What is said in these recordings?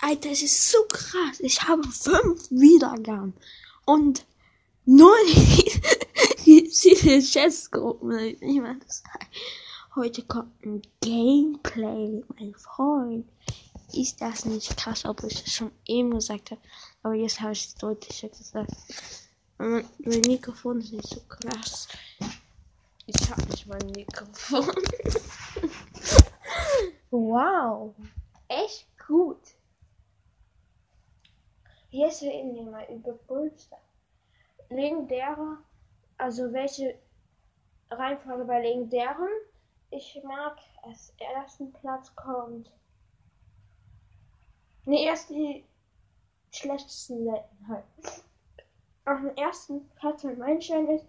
Alter, es ist so krass. Ich habe fünf Wiedergaben. Und null diese Chessgruppen. Ich meine, das Heute kommt ein Gameplay meinem Freund. Ist das nicht krass, obwohl ich das schon eben gesagt habe. Aber jetzt habe ich es deutlicher gesagt. Mein Mikrofon ist nicht so krass. Ich habe nicht mein Mikrofon. wow. Echt gut. Jetzt reden wir mal über Bullstar. Legendäre, also welche Reihenfolge bei legendären. Ich mag, als ersten Platz kommt. Ne, erst die schlechtesten Seltenheit. Auf dem ersten Platz mein Meilenstein ist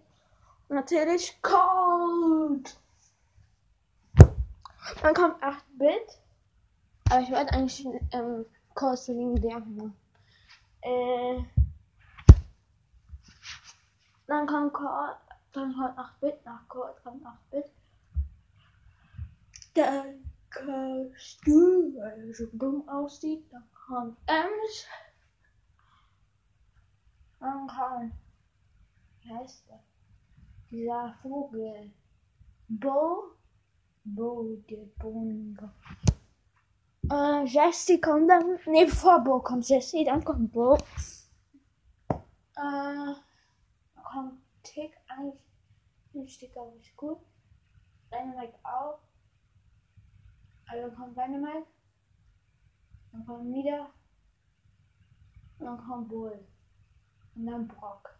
natürlich Cold. Dann kommt 8-Bit. Aber ich wollte eigentlich ähm, Cold legendär machen. Äh, dann kommt Chord, dann kommt 8-Bit, nach Chord kommt 8-Bit. Dann kannst du, weil er so dumm aussieht, dann kommt Ems. Dann kommt, wie heißt der? Dieser Vogel. Bo, Bo, der Bongo. Äh, Jessie kommt dann. Ne, bevor Bo kommt Jessie, dann kommt Bo. Äh, kommt Tick. Eigentlich finde ich Tick auch nicht gut. Dynamite auch. Also dann kommt Dynamite. Dann kommt Nieder. Und dann kommt Bull. Und dann Brock.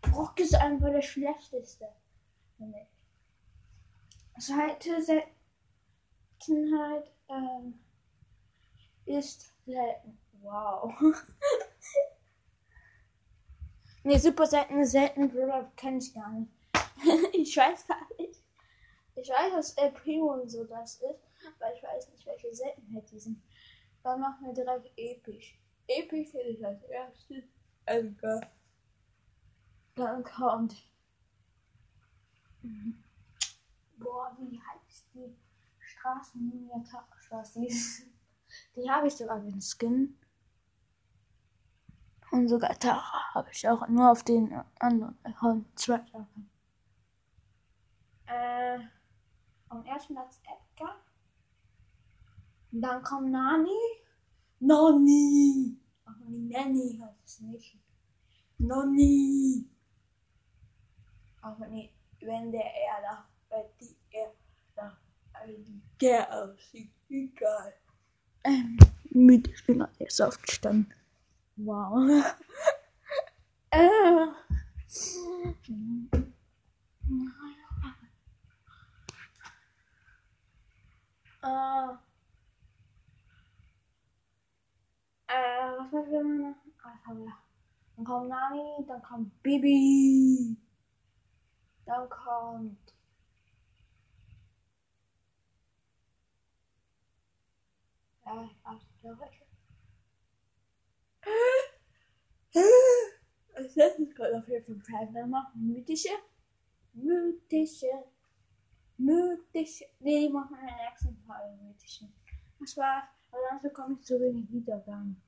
Brock ist einfach der schlechteste. Ich. Zweite Seltenheit, ähm, ist selten. Wow. ne, super selten, selten Brawler kenne ich gar nicht. ich weiß gar nicht. Ich weiß, dass El Primo und so das ist, aber ich weiß nicht, welche Seltenheit die sind. Dann machen wir direkt episch. Episch finde ich als erstes Edgar. Dann kommt. Boah, wie heißt die Straßenminiaturstraße? Die habe ich sogar den Skin. Und sogar Tara habe ich auch nur auf den anderen Account. Zwei Sachen. Äh, am ersten Platz Edgar. Und dann kommt Nani. Nani. Ach, Nanny heißt es nicht. Nani. Aber nee, wenn der er da, wenn die er da, der aussieht, egal. Ähm, müde, ich bin erst aufgestanden. Wow. äh. Äh. Äh, was wollen wir noch? Was haben wir? Dann kommt Nani, dann kommt Bibi. Dann kommt. Ich weiß nicht, welche. Als letztes kommt auf jeden Fall Prime machen. Mythische. Mythische. Mythische. Nee, die machen in der nächsten Folge. Mythische. Das war's. Aber sonst bekomme ich zu wenig Wiedergaben.